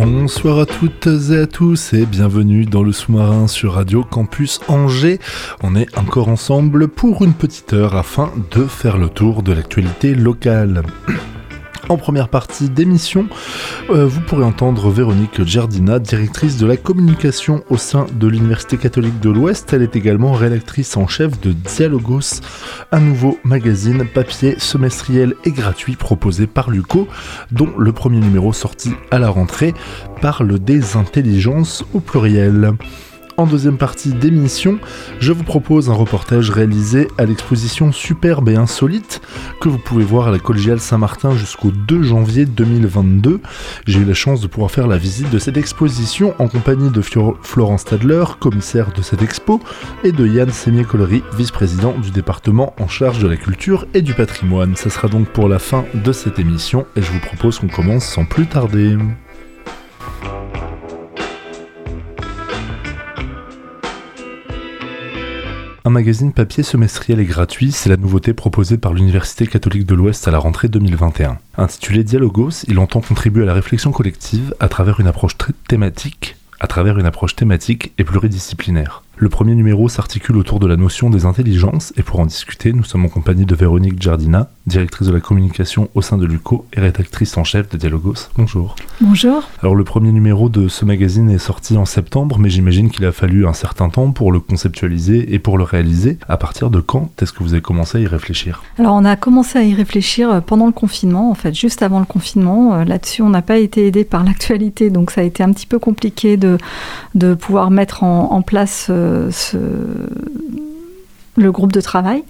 Bonsoir à toutes et à tous et bienvenue dans le sous-marin sur Radio Campus Angers. On est encore ensemble pour une petite heure afin de faire le tour de l'actualité locale. En première partie d'émission, euh, vous pourrez entendre Véronique Giardina, directrice de la communication au sein de l'Université catholique de l'Ouest. Elle est également rédactrice en chef de Dialogos, un nouveau magazine papier semestriel et gratuit proposé par Luco, dont le premier numéro sorti à la rentrée parle des intelligences au pluriel. En deuxième partie d'émission, je vous propose un reportage réalisé à l'exposition Superbe et Insolite que vous pouvez voir à la Collégiale Saint-Martin jusqu'au 2 janvier 2022. J'ai eu la chance de pouvoir faire la visite de cette exposition en compagnie de Florence Stadler, commissaire de cette expo, et de Yann Sémier-Collery, vice-président du département en charge de la culture et du patrimoine. Ce sera donc pour la fin de cette émission et je vous propose qu'on commence sans plus tarder. Un magazine papier semestriel et gratuit, c'est la nouveauté proposée par l'Université catholique de l'Ouest à la rentrée 2021. Intitulé Dialogos, il entend contribuer à la réflexion collective à travers une approche thématique, thématique et pluridisciplinaire. Le premier numéro s'articule autour de la notion des intelligences et pour en discuter, nous sommes en compagnie de Véronique Giardina, directrice de la communication au sein de l'UCO et rédactrice en chef de Dialogos. Bonjour. Bonjour. Alors le premier numéro de ce magazine est sorti en septembre, mais j'imagine qu'il a fallu un certain temps pour le conceptualiser et pour le réaliser. À partir de quand est-ce que vous avez commencé à y réfléchir? Alors on a commencé à y réfléchir euh, pendant le confinement, en fait, juste avant le confinement. Euh, là-dessus, on n'a pas été aidé par l'actualité, donc ça a été un petit peu compliqué de, de pouvoir mettre en, place euh, ce, le groupe de travail.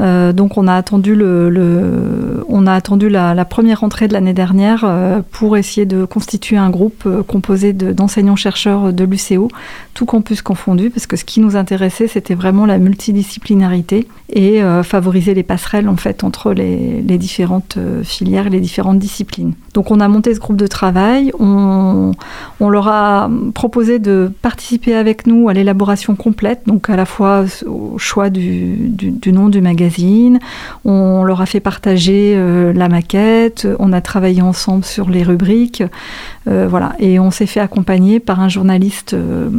Euh, donc on a attendu, le, on a attendu la, première rentrée de l'année dernière euh, pour essayer de constituer un groupe euh, composé d'enseignants-chercheurs de, l'UCO, tout campus confondu, parce que ce qui nous intéressait, c'était vraiment la multidisciplinarité et favoriser les passerelles en fait entre les, les différentes filières les différentes disciplines. Donc on a monté ce groupe de travail, on, on leur a proposé de participer avec nous à l'élaboration complète, donc à la fois au choix du du, nom du magazine. On leur a fait partager euh, la maquette. On a travaillé ensemble sur les rubriques. Euh, voilà. Et on s'est fait accompagner par un journaliste euh,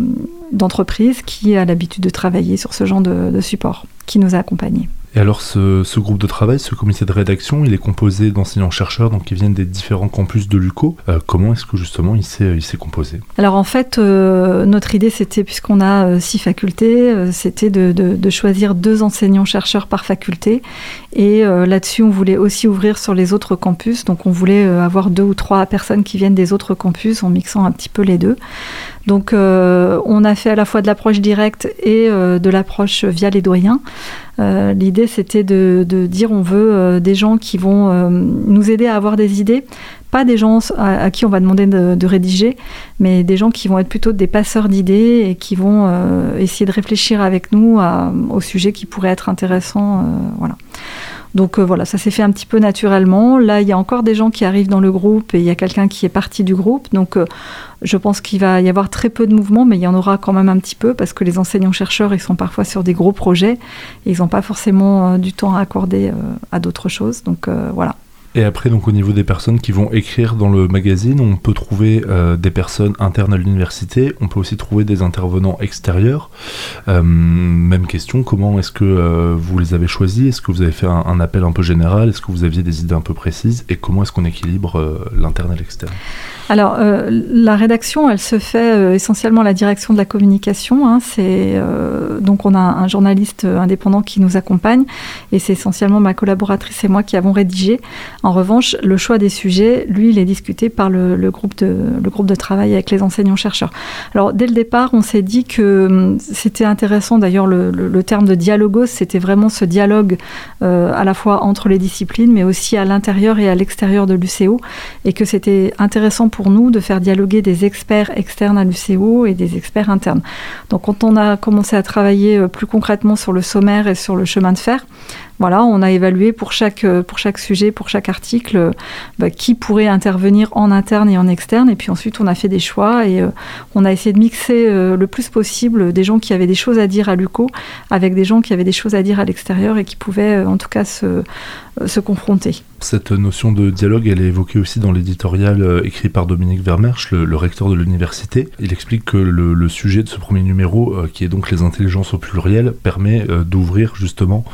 d'entreprise qui a l'habitude de travailler sur ce genre de, de support, qui nous a accompagnés. Et alors ce, groupe de travail, ce comité de rédaction, il est composé d'enseignants-chercheurs qui viennent des différents campus de l'UCO. Euh, comment est-ce que justement il s'est composé? Alors en fait, euh, notre idée c'était, puisqu'on a euh, six facultés, c'était de, choisir deux enseignants-chercheurs par faculté. Et là-dessus, on voulait aussi ouvrir sur les autres campus. Donc on voulait avoir deux ou trois personnes qui viennent des autres campus en mixant un petit peu les deux. Donc on a fait à la fois de l'approche directe et de l'approche via les doyens. Euh, l'idée, c'était de, dire on veut euh, des gens qui vont euh, nous aider à avoir des idées, pas des gens à, qui on va demander de, rédiger, mais des gens qui vont être plutôt des passeurs d'idées et qui vont essayer de réfléchir avec nous au sujet qui pourrait être intéressant. voilà. Donc voilà, ça s'est fait un petit peu naturellement. Là, il y a encore des gens qui arrivent dans le groupe et il y a quelqu'un qui est parti du groupe. Donc je pense qu'il va y avoir très peu de mouvements, mais il y en aura quand même un petit peu parce que les enseignants-chercheurs, ils sont parfois sur des gros projets et ils n'ont pas forcément euh, du temps à accorder euh, à d'autres choses. Donc euh, voilà. Et après, donc au niveau des personnes qui vont écrire dans le magazine, on peut trouver des personnes internes à l'université, on peut aussi trouver des intervenants extérieurs. même question, comment est-ce que vous les avez choisis? Est-ce que vous avez fait un, appel un peu général? Est-ce que vous aviez des idées un peu précises? Et comment est-ce qu'on équilibre l'interne et l'externe? Alors, euh, la rédaction, elle se fait euh, essentiellement à la direction de la communication. Hein. euh, donc on a un journaliste indépendant qui nous accompagne et c'est essentiellement ma collaboratrice et moi qui avons rédigé. Revanche, le choix des sujets, lui, il est discuté par le, groupe, de, travail avec les enseignants-chercheurs. Alors, dès le départ, on s'est dit que hum, c'était intéressant, d'ailleurs, le, le, terme de dialogos, c'était vraiment ce dialogue euh, à la fois entre les disciplines, mais aussi à l'intérieur et à l'extérieur de l'UCO, et que c'était intéressant pour nous de faire dialoguer des experts externes à l'UCO et des experts internes. Donc, quand on a commencé à travailler euh, plus concrètement sur le sommaire et sur le chemin de fer, voilà, on a évalué pour chaque, euh, pour chaque sujet, pour chaque article, euh, bah, qui pourrait intervenir en interne et en externe. Et puis ensuite, on a fait des choix et euh, on a essayé de mixer le plus possible des gens qui avaient des choses à dire à l'UCO avec des gens qui avaient des choses à dire à l'extérieur et qui pouvaient en tout cas se, se confronter. Cette notion de dialogue, elle est évoquée aussi dans l'éditorial écrit par Dominique Vermersch, le, recteur de l'université. Il explique que le, sujet de ce premier numéro, qui est donc les intelligences au pluriel, permet d'ouvrir justement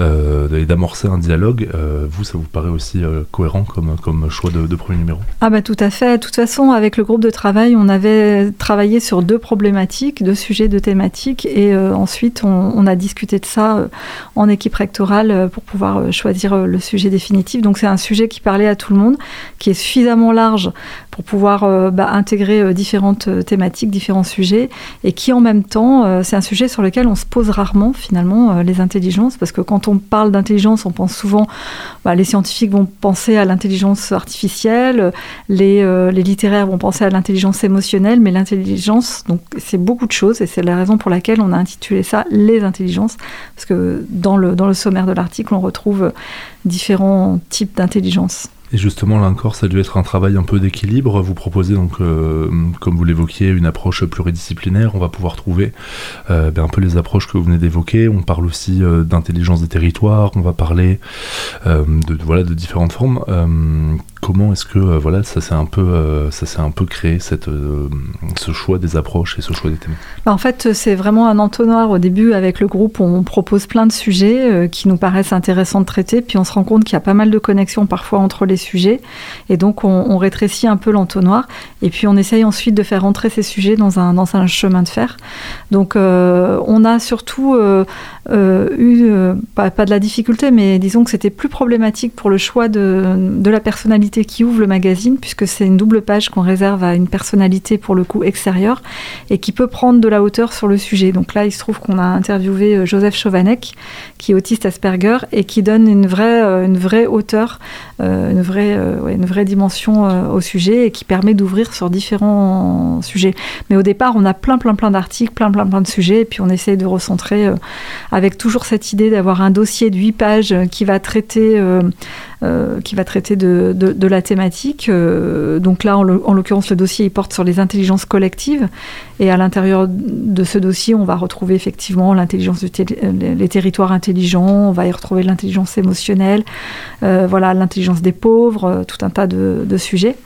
euh, et d'amorcer un dialogue. Euh, vous, ça vous paraît aussi euh, cohérent comme, comme choix de, premier numéro? Ah bah tout à fait. De toute façon, avec le groupe de travail, on avait travaillé sur deux problématiques, deux sujets, deux thématiques, et ensuite on, a discuté de ça en équipe rectorale pour pouvoir choisir le sujet définitif. Donc c'est un sujet qui parlait à tout le monde, qui est suffisamment large pour pouvoir bah, intégrer différentes thématiques, différents sujets, et qui en même temps, c'est un sujet sur lequel on se pose rarement finalement les intelligences, parce que quand on parle d'intelligence, on pense souvent, bah, les scientifiques vont penser à l'intelligence artificielle, les, euh, les, littéraires vont penser à l'intelligence émotionnelle, mais l'intelligence, donc c'est beaucoup de choses, et c'est la raison pour laquelle on a intitulé ça les intelligences, parce que dans le, dans le sommaire de l'article, on retrouve différents types d'intelligence. Et justement, là encore, ça a dû être un travail un peu d'équilibre. Vous proposez donc, euh, comme vous l'évoquiez, une approche pluridisciplinaire. On va pouvoir trouver euh, ben, un peu les approches que vous venez d'évoquer. On parle aussi euh, d'intelligence des territoires. On va parler de, voilà, de différentes formes comment est-ce que voilà ça s'est un peu ça s'est un peu créé cette ce choix des approches et ce choix des thèmes? Bah, En fait, c'est vraiment un entonnoir. Au début, avec le groupe, on propose plein de sujets qui nous paraissent intéressants de traiter, puis on se rend compte qu'il y a pas mal de connexions parfois entre les sujets, et donc on, rétrécit un peu l'entonnoir, et puis on essaye ensuite de faire rentrer ces sujets dans un dans un chemin de fer. Donc on a surtout eu pas, de la difficulté, mais disons que c'était plus problématique pour le choix de, de la personnalité qui ouvre le magazine, puisque c'est une double page qu'on réserve à une personnalité pour le coup extérieure et qui peut prendre de la hauteur sur le sujet. Donc là, il se trouve qu'on a interviewé euh, Joseph Chauvanec, qui est autiste Asperger et qui donne une vraie, euh, une vraie hauteur, euh, une, vraie, une vraie dimension au sujet et qui permet d'ouvrir sur différents sujets. Mais au départ, on a plein, plein, plein d'articles, plein, plein, plein de sujets et puis on essaie de recentrer avec toujours cette idée d'avoir un dossier de 8 pages qui va traiter euh, qui va traiter de, la thématique. Euh, donc là, en l'occurrence, le dossier porte sur les intelligences collectives. Et à l'intérieur de ce dossier, on va retrouver effectivement l'intelligence les territoires intelligents, on va y retrouver l'intelligence émotionnelle, euh, voilà, l'intelligence des pauvres, tout un tas de, de sujets.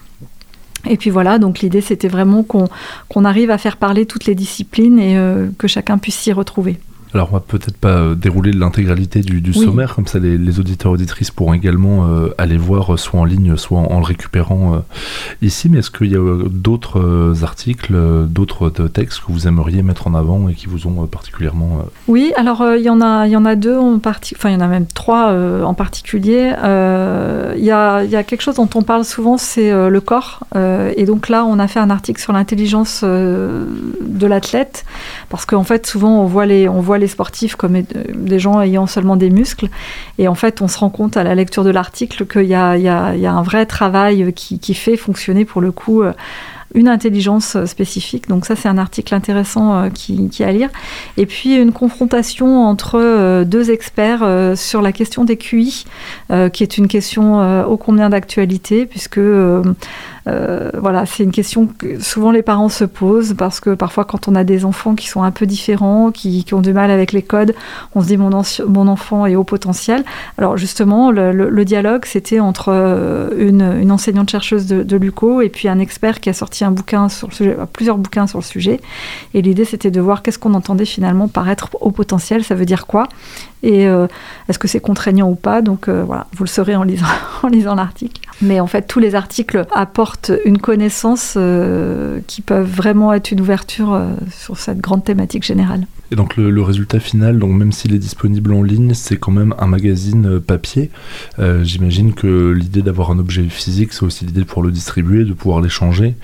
Et puis voilà, donc l'idée c'était vraiment qu'on arrive à faire parler toutes les disciplines et que chacun puisse s'y retrouver. Alors, on va peut-être pas euh, dérouler l'intégralité du, sommaire, comme ça les, auditeurs auditrices pourront également euh, aller voir, euh, soit en ligne, soit en, le récupérant ici. Mais est-ce qu'il y a d'autres articles, d'autres textes que vous aimeriez mettre en avant et qui vous ont particulièrement Oui, alors il y en a, y en a deux en partie, enfin il y en a même trois en particulier. Il y a, y, a, quelque chose dont on parle souvent, c'est le corps. et donc là, on a fait un article sur l'intelligence de l'athlète, parce qu'en fait, souvent on voit les, on voit les sportifs comme des gens ayant seulement des muscles. Et en fait, on se rend compte à la lecture de l'article qu'il y, a, un vrai travail qui, fait fonctionner pour le coup euh, une intelligence spécifique. Donc ça, c'est un article intéressant euh, qui, qui, à lire. Et puis une confrontation entre euh, deux experts sur la question des QI, qui est une question ô combien d'actualité, puisque euh, voilà, c'est une question que souvent les parents se posent parce que parfois quand on a des enfants qui sont un peu différents, qui, ont du mal avec les codes, on se dit mon, enfant est haut potentiel. Alors justement, le, dialogue, c'était entre euh, une, enseignante chercheuse de, l'UCO et puis un expert qui a sorti un bouquin sur le sujet, plusieurs bouquins sur le sujet. Et l'idée, c'était de voir qu'est-ce qu'on entendait finalement par être haut potentiel, ça veut dire quoi? Et est-ce que c'est contraignant ou pas? Donc voilà, vous le saurez en lisant, en lisant l'article. Mais en fait, tous les articles apportent une connaissance qui peuvent vraiment être une ouverture sur cette grande thématique générale. Et donc le, résultat final, donc même s'il est disponible en ligne, c'est quand même un magazine euh, papier. Euh, j'imagine que l'idée d'avoir un objet physique, c'est aussi l'idée de pouvoir le distribuer, de pouvoir l'échanger.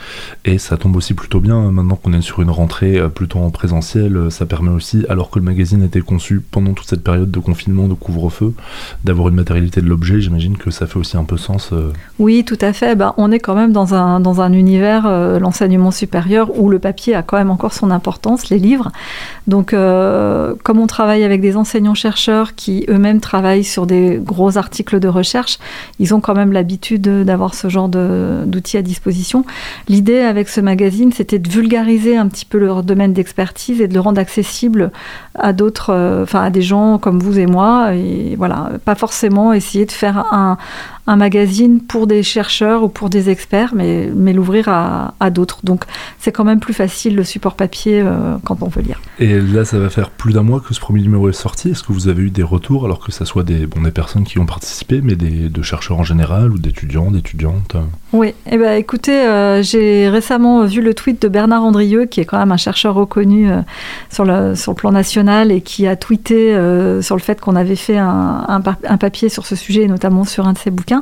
Et ça tombe aussi plutôt bien, hein. maintenant qu'on est sur une rentrée euh, plutôt en présentiel, ça permet aussi, alors que le magazine a été conçu pendant toute cette période de confinement, de couvre-feu, d'avoir une matérialité de l'objet. J'imagine que ça fait aussi un peu sens. Oui, tout à fait. Ben, on est quand même dans un, dans un univers, l'enseignement supérieur, où le papier a quand même encore son importance, les livres. Donc euh, comme on travaille avec des enseignants-chercheurs qui eux-mêmes travaillent sur des gros articles de recherche, ils ont quand même l'habitude d'avoir ce genre d'outils à disposition. L'idée avec ce magazine, c'était de vulgariser un petit peu leur domaine d'expertise et de le rendre accessible à d'autres, euh, enfin à des gens comme vous et moi. Et voilà, pas forcément essayer de faire un, un magazine pour des chercheurs ou pour des experts, mais, mais l'ouvrir à, à d'autres. Donc c'est quand même plus facile le support papier euh, quand on veut lire. Et là, ça va faire plus d'un mois que ce premier numéro est sorti. Est-ce que vous avez eu des retours, alors que ce soit des, bon, des personnes qui ont participé, mais des, de chercheurs en général ou d'étudiants, d'étudiantes Oui, eh ben, écoutez, euh, j'ai récemment vu le tweet de Bernard Andrieux, qui est quand même un chercheur reconnu euh, sur, le, sur le plan national et qui a tweeté sur le fait qu'on avait fait un, un, un papier sur ce sujet, notamment sur un de ses bouquins.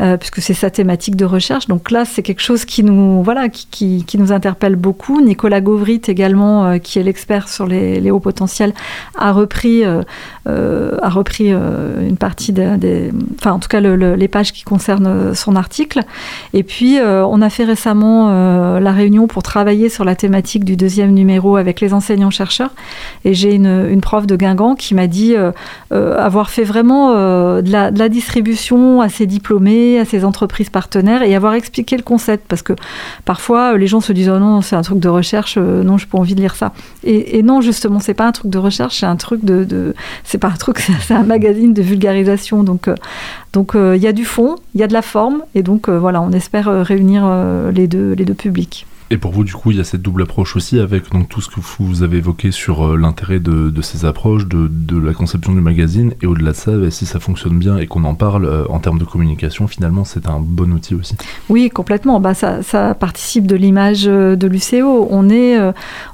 Euh, puisque c'est sa thématique de recherche. Donc là, c'est quelque chose qui nous, voilà, qui, nous interpelle beaucoup. Nicolas Gauvrit également, euh, qui est l'expert sur les, hauts potentiels, a repris, euh, a repris une partie des, enfin en tout cas les pages qui concernent son article. Et puis, on a fait récemment la réunion pour travailler sur la thématique du deuxième numéro avec les enseignants-chercheurs. Et j'ai une, prof de Guingamp qui m'a dit avoir fait vraiment de la, de, la, distribution ses diplômés, à ses entreprises partenaires et avoir expliqué le concept. Parce que parfois, les gens se disent Oh non, c'est un truc de recherche, euh, non, je n'ai pas envie de lire ça. Et, non, justement, c'est pas un truc de recherche, c'est un truc de. c'est pas un truc, c'est un magazine de vulgarisation. Donc, euh, donc euh, il y a du fond, il y a de la forme, et donc voilà, on espère réunir les, deux, les deux publics. Et pour vous, du coup, il y a cette double approche aussi avec donc, tout ce que vous avez évoqué sur euh, l'intérêt de, ces approches, de, la conception du magazine, et au-delà de ça, bah, si ça fonctionne bien et qu'on en parle euh, en termes de communication, finalement, c'est un bon outil aussi. Oui, complètement. Bah, ça, participe de l'image euh, de l'UCO. On est,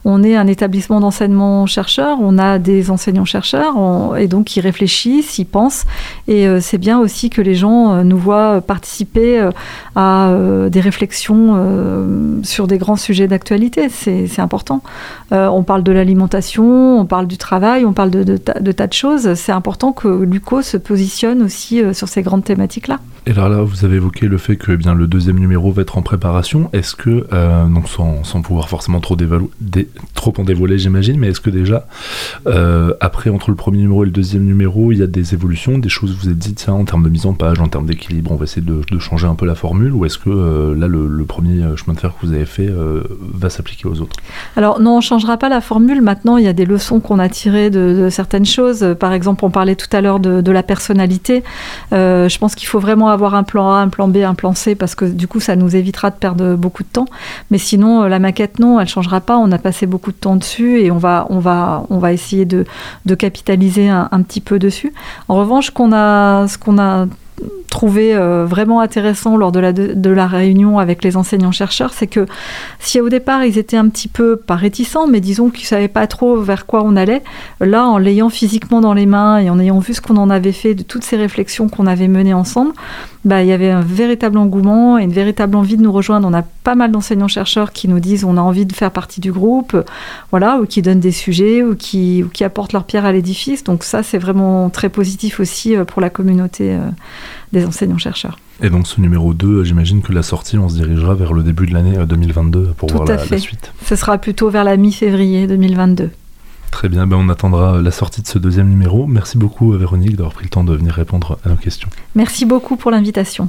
on est un établissement d'enseignement-chercheur, on a des enseignants-chercheurs, et donc ils réfléchissent, ils pensent, et c'est bien aussi que les gens nous voient participer à des réflexions sur des grands sujets d'actualité, c'est important. Euh, on parle de l'alimentation, on parle du travail, on parle de, tas de choses. C'est important que l'UCO se positionne aussi euh, sur ces grandes thématiques-là. Et alors là, vous avez évoqué le fait que eh bien, le deuxième numéro va être en préparation. Est-ce que, euh, donc sans, sans, pouvoir forcément trop, en dévoiler, j'imagine, mais est-ce que déjà, euh, après, entre le premier numéro et le deuxième numéro, il y a des évolutions, des choses vous êtes dit, en termes de mise en page, en termes d'équilibre, on va essayer de, changer un peu la formule, ou est-ce que euh, là, le, premier chemin de fer que vous avez fait va s'appliquer aux autres Alors non, on ne changera pas la formule. Maintenant, il y a des leçons qu'on a tirées de, certaines choses. Par exemple, on parlait tout à l'heure de, la personnalité. je pense qu'il faut vraiment avoir un plan A, un plan B, un plan C, parce que du coup, ça nous évitera de perdre beaucoup de temps. Mais sinon, euh, la maquette, non, elle changera pas. On a passé beaucoup de temps dessus et on va, on va, on va essayer de, capitaliser un, petit peu dessus. En revanche, ce qu'on a trouvé euh, vraiment intéressant lors de la, de, la réunion avec les enseignants-chercheurs, c'est que si au départ ils étaient un petit peu, pas réticents, mais disons qu'ils ne savaient pas trop vers quoi on allait, là en l'ayant physiquement dans les mains et en ayant vu ce qu'on en avait fait, de toutes ces réflexions qu'on avait menées ensemble, bah, il y avait un véritable engouement et une véritable envie de nous rejoindre. On a pas mal d'enseignants-chercheurs qui nous disent on a envie de faire partie du groupe, voilà, ou qui donnent des sujets, ou qui, ou qui apportent leur pierre à l'édifice. Donc ça, c'est vraiment très positif aussi euh, pour la communauté euh, des enseignants-chercheurs. Et donc ce numéro 2, j'imagine que la sortie, on se dirigera vers le début de l'année 2022 euh, pour voir la, la, suite. Ce sera plutôt vers la mi-février 2022. Très bien, ben on attendra la sortie de ce deuxième numéro. Merci beaucoup Véronique d'avoir pris le temps de venir répondre à nos questions. Merci beaucoup pour l'invitation.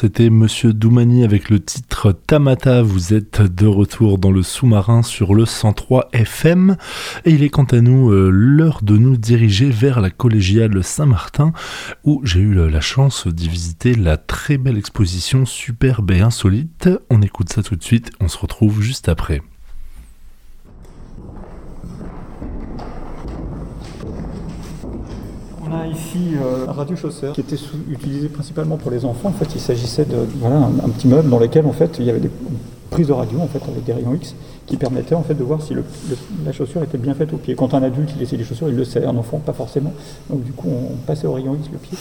C'était Monsieur Doumani avec le titre Tamata. Vous êtes de retour dans le sous-marin sur le 103 FM. Et il est quant à nous euh, l'heure de nous diriger vers la collégiale Saint-Martin où j'ai eu la chance d'y visiter la très belle exposition superbe et insolite. On écoute ça tout de suite. On se retrouve juste après. On ici euh, un radio-chausseur qui était sous- utilisé principalement pour les enfants. En fait, il s'agissait de voilà, un, un petit meuble dans lequel en fait, il y avait des prises de radio en fait, avec des rayons X qui permettaient en fait, de voir si le- le- la chaussure était bien faite au pied. Quand un adulte il essaie les chaussures, il le sait, un enfant pas forcément. Donc du coup, on passait au rayon X le pied.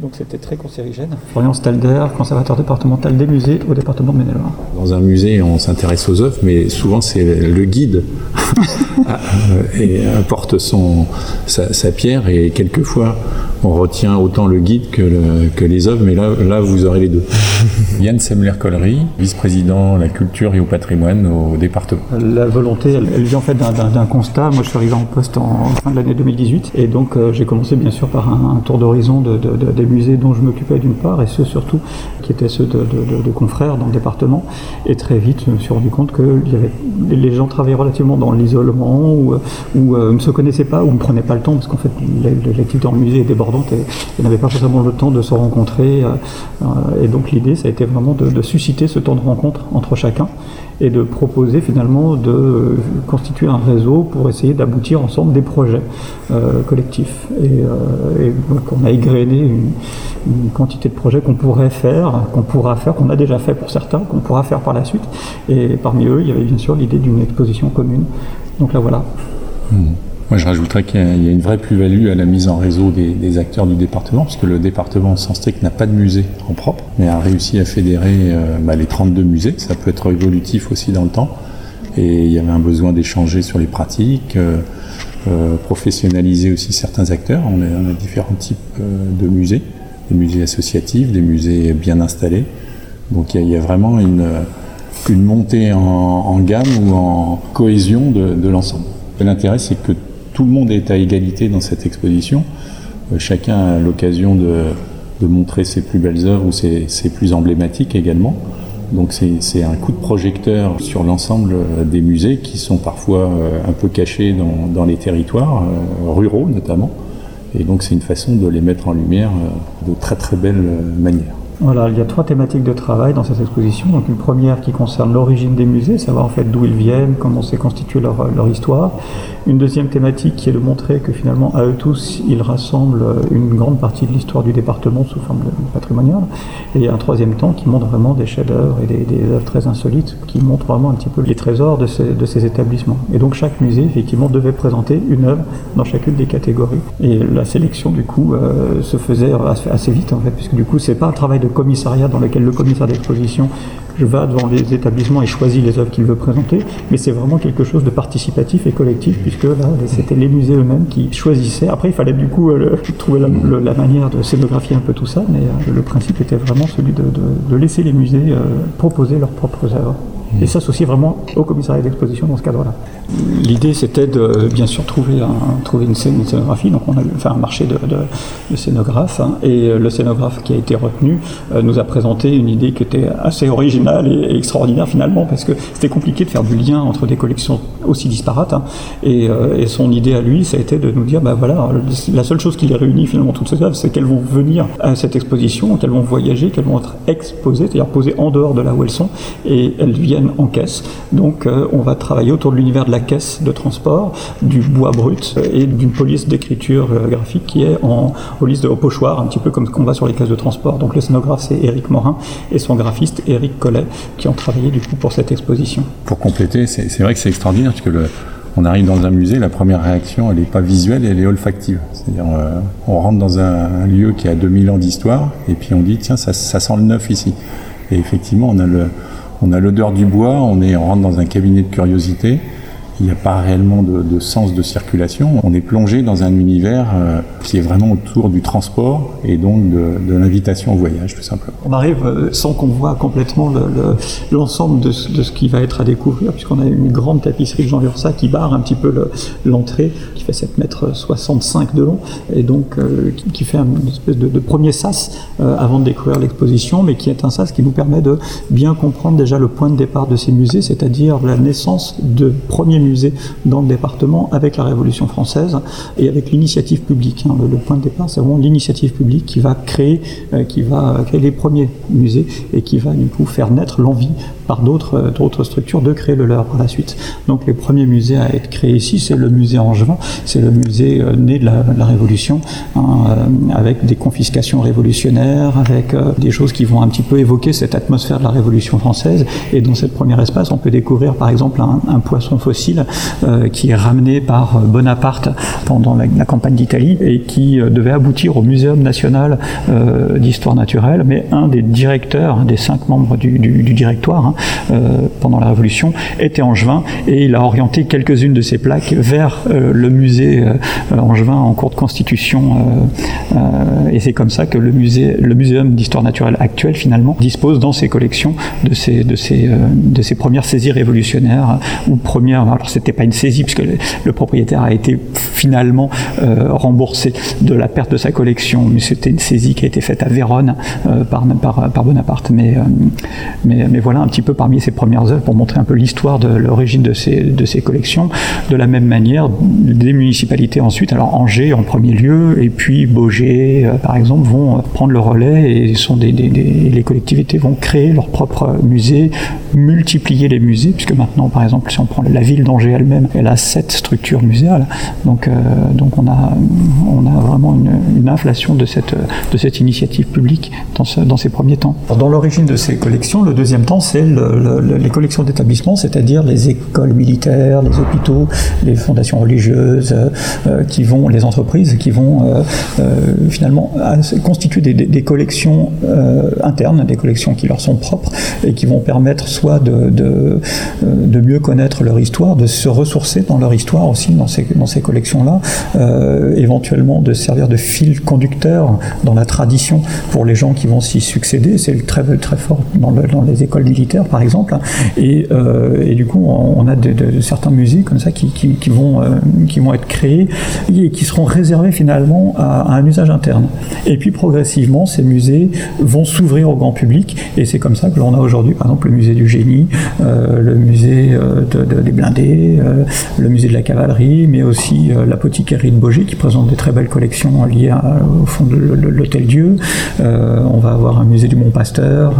Donc c'était très cancérigène. Florian Stalder, conservateur départemental des musées au département de Maine-et-Loire. Dans un musée, on s'intéresse aux œuvres, mais souvent c'est le guide et apporte son, sa, sa pierre et quelquefois on retient autant le guide que, le- que les œuvres, mais là, là vous aurez les deux. Yann Semler-Collery, vice-président à la culture et au patrimoine au département. La volonté, elle, elle vient en fait d'un- constat. Moi, je suis arrivé en poste en, en fin de l'année 2018, et donc euh, j'ai commencé bien sûr par un, un tour d'horizon de, de- de- des musées dont je m'occupais d'une part, et ceux surtout qui étaient ceux de, confrères dans le département. Et très vite, je me suis rendu compte que les gens travaillaient relativement dans l'isolement, ou, euh, euh, ne se connaissaient pas, ou ne prenaient pas le temps, parce qu'en fait, la- la- l'activité en musée est débordante, et, et n'avaient pas forcément le temps de se rencontrer. euh, et donc l'idée, ça a été vraiment de susciter ce temps de rencontre entre chacun. Et de proposer finalement de constituer un réseau pour essayer d'aboutir ensemble des projets euh, collectifs. Et, euh, on a égrené une, une quantité de projets qu'on pourrait faire, qu'on pourra faire, qu'on a déjà fait pour certains, qu'on pourra faire par la suite. Et parmi eux, il y avait bien sûr l'idée d'une exposition commune. Donc là voilà. Moi, je rajouterais qu'il y a- une vraie plus-value à la mise en réseau des, acteurs du département, parce que le département, au sens strict, n'a pas de musée en propre, mais a réussi à fédérer euh, bah, les 32 musées. Ça peut être évolutif aussi dans le temps. Et il y avait un besoin d'échanger sur les pratiques, euh, euh, professionnaliser aussi certains acteurs. On a, différents types de musées, des musées associatifs, des musées bien installés. Donc il y a, vraiment une, montée en, gamme ou en cohésion de, de l'ensemble. L'intérêt, c'est que tout le monde est à égalité dans cette exposition. Euh, chacun a l'occasion de, montrer ses plus belles œuvres ou ses, plus emblématiques également. Donc c'est un coup de projecteur sur l'ensemble euh, des musées qui sont parfois euh, un peu cachés dans, les territoires, ruraux notamment. Et donc c'est une façon de les mettre en lumière de très très belle manière. Voilà, il y a trois thématiques de travail dans cette exposition. Donc une première qui concerne l'origine des musées, savoir en fait d'où ils viennent, comment s'est constituée leur, histoire. Une deuxième thématique qui est de montrer que finalement à eux tous, ils rassemblent une grande partie de l'histoire du département sous forme de patrimoniale. Et un troisième temps qui montre vraiment des chefs-d'œuvre et des, œuvres très insolites, qui montrent vraiment un petit peu les trésors de ces, établissements. Et donc chaque musée effectivement devait présenter une œuvre dans chacune des catégories. Et la sélection du coup euh, se faisait assez, assez vite en fait, puisque du coup c'est pas un travail de commissariat dans lequel le commissaire d'exposition va devant les établissements et choisit les œuvres qu'il veut présenter, mais c'est vraiment quelque chose de participatif et collectif, puisque là, c'était les musées eux-mêmes qui choisissaient. Après, il fallait du coup euh, trouver la, manière de scénographier un peu tout ça, mais euh, le principe était vraiment celui de laisser les musées euh, proposer leurs propres œuvres. Et s'associer vraiment au commissariat d'exposition dans ce cadre-là. L'idée, c'était de bien sûr trouver, trouver une, scénographie. Donc, on a fait un marché de, de, scénographes. et euh, le scénographe qui a été retenu euh, nous a présenté une idée qui était assez originale et, extraordinaire finalement, parce que c'était compliqué de faire du lien entre des collections aussi disparates. hein. et, euh, et son idée à lui, ça a été de nous dire, bah voilà, la seule chose qui les réunit finalement toutes ces œuvres, c'est qu'elles vont venir à cette exposition, qu'elles vont voyager, qu'elles vont être exposées, c'est-à-dire posées en dehors de là où elles sont, et elles viennent en caisse. Donc, euh, on va travailler autour de l'univers de la caisse de transport, du bois brut euh, et d'une police d'écriture euh, graphique qui est en police de au pochoir, un petit peu comme ce qu'on va sur les caisses de transport. Donc, le scénographe, c'est Éric Morin et son graphiste Éric Collet qui ont travaillé du coup pour cette exposition. Pour compléter, c'est vrai que c'est extraordinaire parce que le, on arrive dans un musée, la première réaction, elle n'est pas visuelle, elle est olfactive. C'est-à-dire, on rentre dans un, lieu qui a 2000 ans d'histoire et puis on dit, tiens, ça sent le neuf ici. Et effectivement, on a le, on a l'odeur du bois, on est, on rentre dans un cabinet de curiosité. Il n'y a pas réellement de, sens de circulation. On est plongé dans un univers euh, qui est vraiment autour du transport et donc de, l'invitation au voyage, tout simplement. On arrive euh, sans qu'on voit complètement le- le- l'ensemble de, ce- qui va être à découvrir, puisqu'on a une grande tapisserie de Jean Lursa qui barre un petit peu le- l'entrée, qui fait 7 mètres 65 de long, et donc euh, qui, fait une espèce de, premier sas avant de découvrir l'exposition, mais qui est un sas qui nous permet de bien comprendre déjà le point de départ de ces musées, c'est-à-dire la naissance de premiers musées dans le département avec la Révolution française et avec l'initiative publique. hein. Le, point de départ, c'est vraiment l'initiative publique qui va créer, euh, qui va créer les premiers musées et qui va du coup faire naître l'envie par d'autres euh, d'autres structures de créer le leur par la suite. Donc les premiers musées à être créés ici, c'est le musée Angevin, c'est le musée euh, né de la, Révolution, hein, avec des confiscations révolutionnaires, avec des choses qui vont un petit peu évoquer cette atmosphère de la Révolution française. Et dans cette premier espace, on peut découvrir par exemple un poisson fossile euh, qui est ramené par euh, Bonaparte pendant la, campagne d'Italie et qui euh, devait aboutir au Muséum national d'histoire naturelle. Mais un des directeurs, des cinq membres du, directoire hein, pendant la Révolution était angevin et il a orienté quelques-unes de ses plaques vers le musée angevin en cours de constitution. et c'est comme ça que le, musée, le Muséum d'histoire naturelle actuel finalement dispose dans ses collections de ces, de de premières saisies révolutionnaires ou premières. C'était pas une saisie puisque le, propriétaire a été finalement remboursé de la perte de sa collection, mais c'était une saisie qui a été faite à Vérone par, par, par, Bonaparte. Mais, mais, mais, voilà un petit peu parmi ses premières œuvres pour montrer un peu l'histoire de l'origine de ces, de ces collections. De la même manière, des municipalités ensuite, alors Angers en premier lieu, et puis Beaugé, par exemple, vont prendre le relais et sont des, les collectivités vont créer leur propre musée, multiplier les musées, puisque maintenant, par exemple, si on prend la ville d'Angers elle-même, elle a sept structures muséales. Donc, euh, on, a, vraiment une, inflation de cette, initiative publique dans, ce, ces premiers temps. Dans l'origine de ces collections, le deuxième temps, c'est le, le, les collections d'établissements, c'est-à-dire les écoles militaires, les hôpitaux, les fondations religieuses, euh, qui vont, les entreprises qui vont euh, finalement constituer des, collections internes, des collections qui leur sont propres et qui vont permettre soit de, mieux connaître leur histoire, de se ressourcer dans leur histoire aussi, dans ces, dans ces collections-là, euh, éventuellement de servir de fil conducteur dans la tradition pour les gens qui vont s'y succéder. C'est très, très fort dans, le, dans, les écoles militaires, par exemple. Et, euh, et du coup, on a de, certains musées comme ça qui, vont, euh, qui vont être créés et qui seront réservés finalement à, un usage interne. Et puis progressivement, ces musées vont s'ouvrir au grand public et c'est comme ça que l'on a aujourd'hui, par exemple, le musée du génie, le musée de, de, des blindés, euh, le musée de la cavalerie, mais aussi euh, l'apothicairie de Beaugé qui présente des très belles collections liées à, au fond de l'Hôtel Dieu. Euh, on va avoir un musée du Mont Pasteur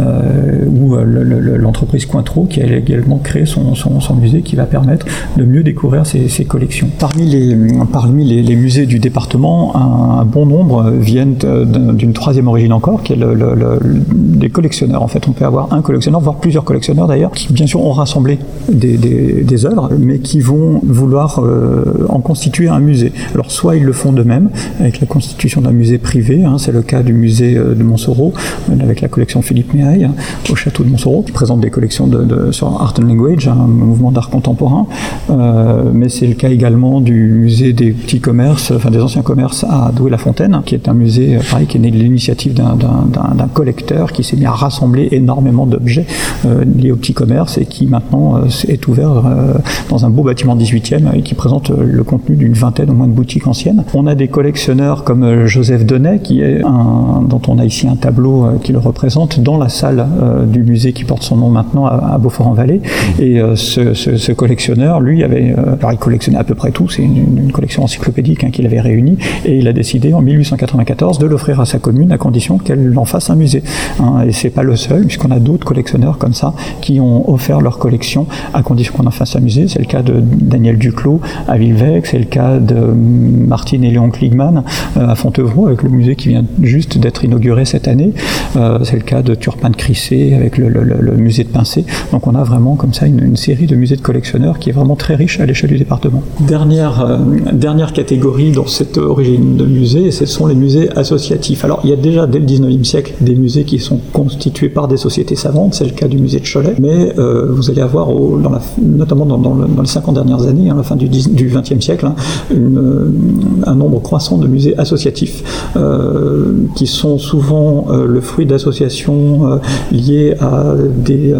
ou l'entreprise Cointreau qui a également créé son, son, musée qui va permettre de mieux découvrir ces collections. Parmi les, parmi les, musées du département, un, bon nombre viennent d'une troisième origine encore, qui est le, des collectionneurs. En fait, on peut avoir un collectionneur, voire plusieurs collectionneurs d'ailleurs, qui bien sûr ont rassemblé des, des œuvres, mais qui vont vouloir euh, en constituer un musée. Alors soit ils le font d'eux-mêmes, avec la constitution d'un musée privé, hein, c'est le cas du musée euh, de Montsoreau, avec la collection Philippe Méhaille, hein, au château de Montsoreau, qui présente des collections de, de, sur Art and Language, un mouvement d'art contemporain, euh, mais c'est le cas également du musée des petits commerces, enfin des anciens commerces à Douai-la-Fontaine, qui est un musée, pareil, qui est né de l'initiative d'un collecteur qui s'est mis à rassembler énormément d'objets euh, liés au petit commerce et qui maintenant euh, est ouvert euh, dans un beau bâtiment 18e et qui présente le contenu d'une vingtaine au moins de boutiques anciennes. On a des collectionneurs comme Joseph Denet, qui est dont on a ici un tableau qui le représente dans la salle du musée qui porte son nom maintenant à, Beaufort-en-Vallée. Et ce, collectionneur, lui, avait, alors il collectionnait à peu près tout, c'est une, une, collection encyclopédique hein, qu'il avait réunie, et il a décidé en 1894 de l'offrir à sa commune à condition qu'elle en fasse un musée. Hein, et c'est pas le seul, puisqu'on a d'autres collectionneurs comme ça qui ont offert leur collection à condition qu'on en fasse C'est le cas de Daniel Duclos à Villevec, c'est le cas de Martine et Léon Kligman euh, à Fontevraud avec le musée qui vient juste d'être inauguré cette année. Euh, c'est le cas de Turpin de Crissé avec le, musée de Pincé. Donc on a vraiment comme ça une, série de musées de collectionneurs qui est vraiment très riche à l'échelle du département. Dernière, euh, dernière catégorie dans cette origine de musée, ce sont les musées associatifs. Alors il y a déjà dès le 19e siècle des musées qui sont constitués par des sociétés savantes, c'est le cas du musée de Cholet, mais vous allez avoir, dans la, notamment dans, dans, le, dans, les 50 dernières années, à hein, la fin du, 10, du 20e siècle, hein, euh, un nombre croissant de musées associatifs euh, qui sont souvent euh, le fruit d'associations liées à des,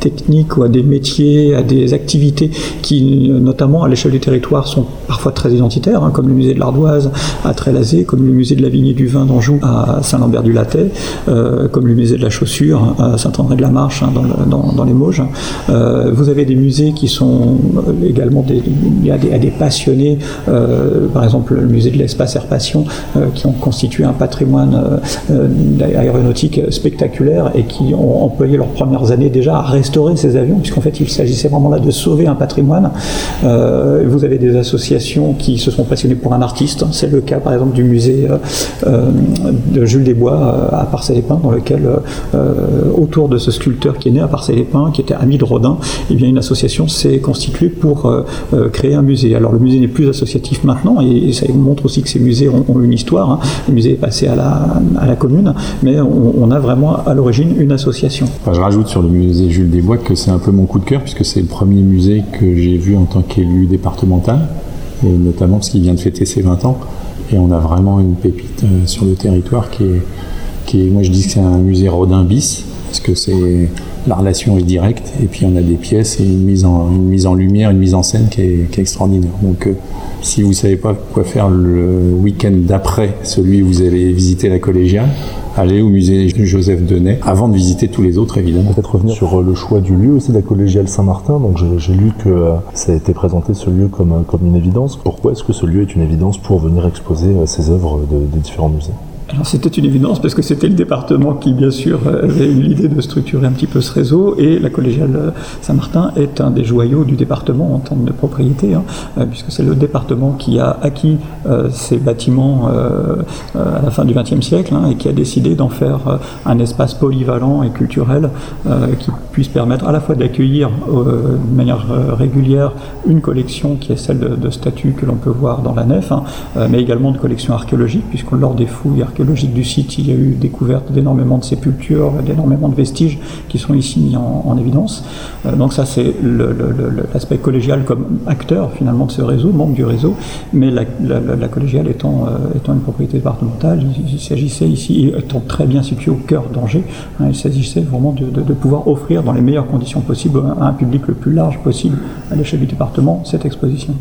techniques ou à des métiers, à des activités qui, notamment à l'échelle du territoire, sont parfois très identitaires, hein, comme le musée de l'Ardoise à Trélazé, comme le musée de la vigne et du vin d'Anjou à Saint-Lambert-du-Latet, euh, comme le musée de la chaussure à Saint-André-de-la-Marche dans, dans, les Mauges. Vous avez des musées qui sont également des, à, des, passionnés, euh, par exemple le musée de l'espace Air Passion, euh, qui ont constitué un patrimoine euh, aéronautique spectaculaire et qui ont employé leurs premières années déjà à restaurer ces avions, puisqu'en fait il s'agissait vraiment là de sauver un patrimoine. Euh, vous avez des associations qui se sont passionnées pour un artiste, c'est le cas par exemple du musée de Jules Desbois à Parcelles-les-Pins, dans lequel autour de ce sculpteur qui est né à Parcelles-les-Pins, qui était ami de Rodin, et eh bien une association s'est constituée pour euh, euh, créer un musée. Alors le musée n'est plus associatif maintenant, et, ça montre aussi que ces musées ont, une histoire. Hein. Le musée est passé à la, commune, mais on, a vraiment à l'origine une association. Je rajoute sur le musée Jules Desbois que c'est un peu mon coup de cœur, puisque c'est le premier musée que j'ai vu en tant qu'élu départemental, et notamment parce qu'il vient de fêter ses 20 ans, et on a vraiment une pépite euh, sur le territoire qui est, qui est, moi je dis que c'est un musée Rodin bis, parce que c'est la relation est directe, et puis on a des pièces et une mise en, une mise en lumière, une mise en scène qui est, extraordinaire. Donc, euh, si vous savez pas quoi faire le week-end d'après celui où vous allez visiter la collégiale, allez au musée Joseph Denet avant de visiter tous les autres, évidemment. Peut-être revenir sur euh, le choix du lieu aussi de la collégiale Saint-Martin. Donc j'ai- lu que euh, ça a été présenté ce lieu comme, comme une évidence. Pourquoi est-ce que ce lieu est une évidence pour venir exposer euh, ces œuvres de- des différents musées? Alors c'était une évidence parce que c'était le département qui bien sûr avait eu l'idée de structurer un petit peu ce réseau et la collégiale Saint-Martin est un des joyaux du département en termes de propriété hein, euh, puisque c'est le département qui a acquis euh, ces bâtiments euh, à la fin du XXe siècle hein, et qui a décidé d'en faire un espace polyvalent et culturel qui puisse permettre à la fois d'accueillir de manière régulière une collection qui est celle de, statues que l'on peut voir dans la nef, hein, mais également de collections archéologiques, puisque lors des fouilles du site, il y a eu découverte d'énormément de sépultures, d'énormément de vestiges qui sont ici mis en, en évidence. Euh, donc ça, c'est l'aspect collégial comme acteur finalement de ce réseau, membre du réseau, mais la, collégiale étant, euh, étant une propriété départementale, il, s'agissait ici, étant très bien situé au cœur d'Angers, hein, il s'agissait vraiment de, pouvoir offrir dans les meilleures conditions possibles à un public le plus large possible à l'échelle du département cette exposition.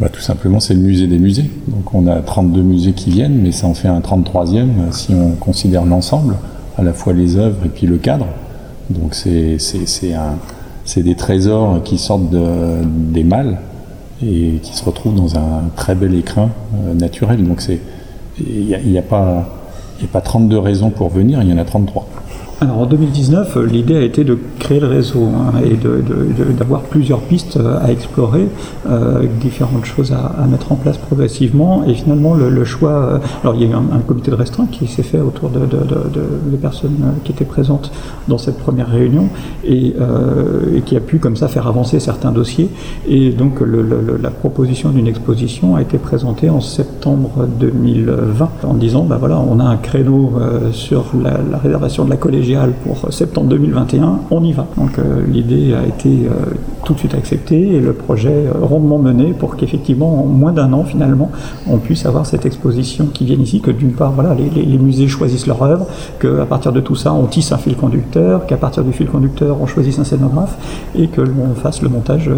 Bah, tout simplement, c'est le musée des musées. Donc on a 32 musées qui viennent, mais ça en fait un 33e euh, si on considère l'ensemble, à la fois les œuvres et puis le cadre. Donc c'est des trésors qui sortent de- des malles et qui se retrouvent dans un très bel écrin euh, naturel. Donc il n'y a, y a pas a pas 32 raisons pour venir, il y en a 33. Alors en 2019, euh, l'idée a été de créer le réseau hein, et d'avoir plusieurs pistes euh, à explorer, euh, différentes choses à, mettre en place progressivement. Et finalement, le, choix. alors il y a eu un, comité de restreint qui s'est fait autour de, de- personnes qui étaient présentes dans cette première réunion et, qui a pu comme ça faire avancer certains dossiers. Et donc la proposition d'une exposition a été présentée en septembre 2020 en disant bah voilà on a un créneau sur la, la réservation de la pour septembre 2021, on y va. Donc euh, l'idée a été euh, tout de suite acceptée et le projet euh, rondement mené pour qu'effectivement en moins d'un an finalement on puisse avoir cette exposition qui vienne ici, que d'une part voilà les, musées choisissent leur œuvre, qu'à partir de tout ça on tisse un fil conducteur, qu'à partir du fil conducteur on choisisse un scénographe et que l'on fasse le montage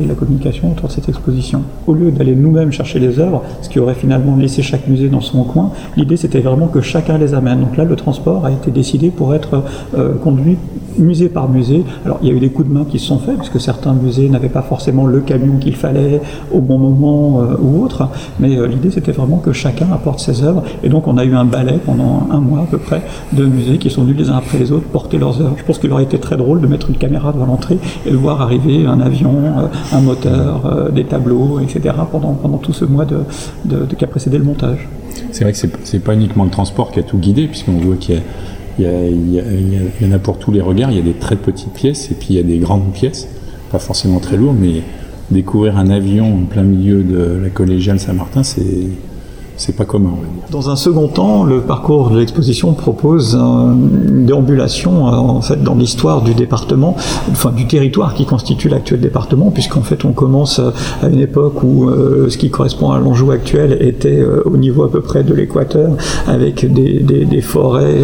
et la communication autour de cette exposition. Au lieu d'aller nous-mêmes chercher les œuvres, ce qui aurait finalement laissé chaque musée dans son coin, l'idée c'était vraiment que chacun les amène. Donc là le transport a été décidé pour être euh, conduit musée par musée. Alors il y a eu des coups de main qui se sont faits, puisque certains musées n'avaient pas forcément le camion qu'il fallait au bon moment euh, ou autre, mais euh, l'idée c'était vraiment que chacun apporte ses œuvres, et donc on a eu un balai pendant un mois à peu près de musées qui sont venus les uns après les autres porter leurs œuvres. Je pense qu'il aurait été très drôle de mettre une caméra devant l'entrée et de voir arriver un avion, un moteur, des tableaux, etc. pendant, pendant tout ce mois de, qui a précédé le montage. C'est vrai que c'est pas uniquement le transport qui a tout guidé, puisqu'on voit qu'il y a, il y, en a pour tous les regards. Il y a des très petites pièces et puis il y a des grandes pièces, pas forcément très lourdes, mais découvrir un avion en plein milieu de la collégiale Saint-Martin, c'est, c'est pas commun, on va dire. Dans un second temps, le parcours de l'exposition propose une déambulation euh, en fait dans l'histoire du département, enfin du territoire qui constitue l'actuel département, puisqu'en fait on commence euh, à une époque où euh, ce qui correspond à l'Anjou actuel était au niveau à peu près de l'équateur, avec des, forêts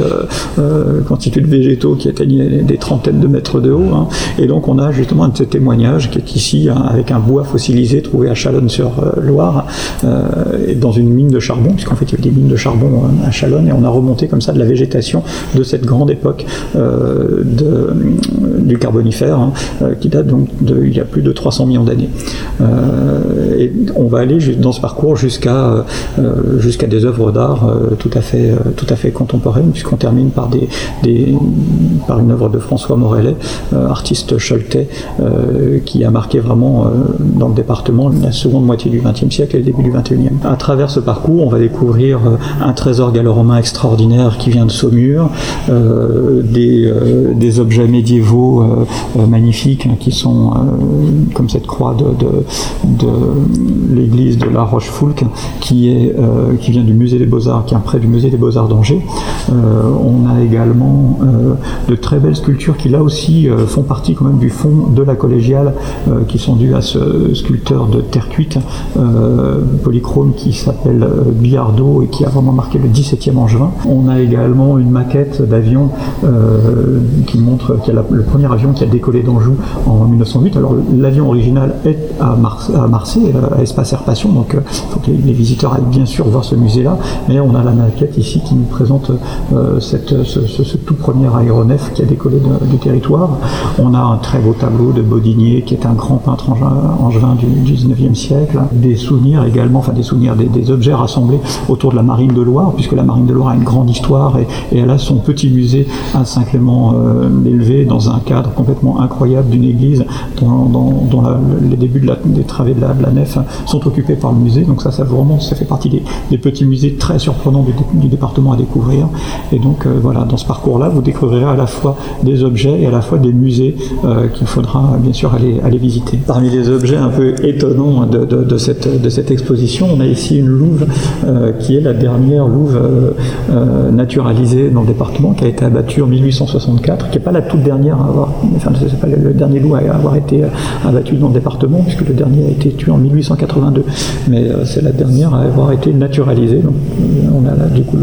constituées de végétaux qui atteignaient des trentaines de mètres de haut, hein. et donc on a justement un de ces témoignages qui est ici hein, avec un bois fossilisé trouvé à Chalonne-sur-Loire, et dans une mine de charbon, puisqu'en fait il y avait des mines de charbon à Chalonne, et on a remonté comme ça de la végétation de cette grande époque euh, du Carbonifère, hein, euh, qui date donc de, il y a plus de 300 millions d'années. Euh, et on va aller dans ce parcours jusqu'à des œuvres d'art tout à fait tout à fait contemporaines, puisqu'on termine par des, des par une œuvre de François Morellet, artiste choletais, euh, qui a marqué vraiment dans le département la seconde moitié du XXe siècle et le début du XXIe. À travers ce parcours, on va découvrir euh, un trésor gallo-romain extraordinaire qui vient de Saumur, euh, des, euh, des objets médiévaux magnifiques hein, qui sont comme cette croix de, l'église de la Roche-Foulque, qui, est, qui vient du musée des Beaux-Arts, qui est près du musée des Beaux-Arts d'Angers. On a également de très belles sculptures qui, là aussi, font partie quand même du fond de la collégiale, qui sont dues à ce sculpteur de terre cuite, polychrome, qui s'appelle euh, Biardo et qui a vraiment marqué le 17e Angevin. On a également une maquette d'avion euh, qui montre qu'il y a le premier avion qui a décollé d'Anjou en 1908. Alors l'avion original est à, Mars- à Marseille, euh, à Espace Air Passion, donc il faut que les, visiteurs aillent bien sûr voir ce musée-là, mais on a la maquette ici qui nous présente euh, cette, ce, tout premier aéronef qui a décollé du territoire. On a un très beau tableau de Bodinier, qui est un grand peintre angevin, du 19e siècle. Des souvenirs également, enfin des souvenirs, des, des objets autour de la marine de Loire, puisque la marine de Loire a une grande histoire et, elle a son petit musée à Saint-Clément euh, élevé dans un cadre complètement incroyable d'une église dont, les débuts des travées de la, nef sont occupés par le musée. Donc ça, ça vraiment, ça fait partie des, petits musées très surprenants du, dé- du département à découvrir. Et donc euh, voilà, dans ce parcours-là, vous découvrirez à la fois des objets et à la fois des musées euh, qu'il faudra bien sûr aller, visiter. Parmi les objets un peu étonnants de cette, de cette exposition, on a ici une louve euh, qui est la dernière louve euh, euh, naturalisée dans le département, qui a été abattue en 1864, qui n'est pas la toute dernière à avoir, enfin pas le, dernier loup à avoir été abattu dans le département, puisque le dernier a été tué en 1882, mais c'est la dernière à avoir été naturalisée. Donc on a là, du coup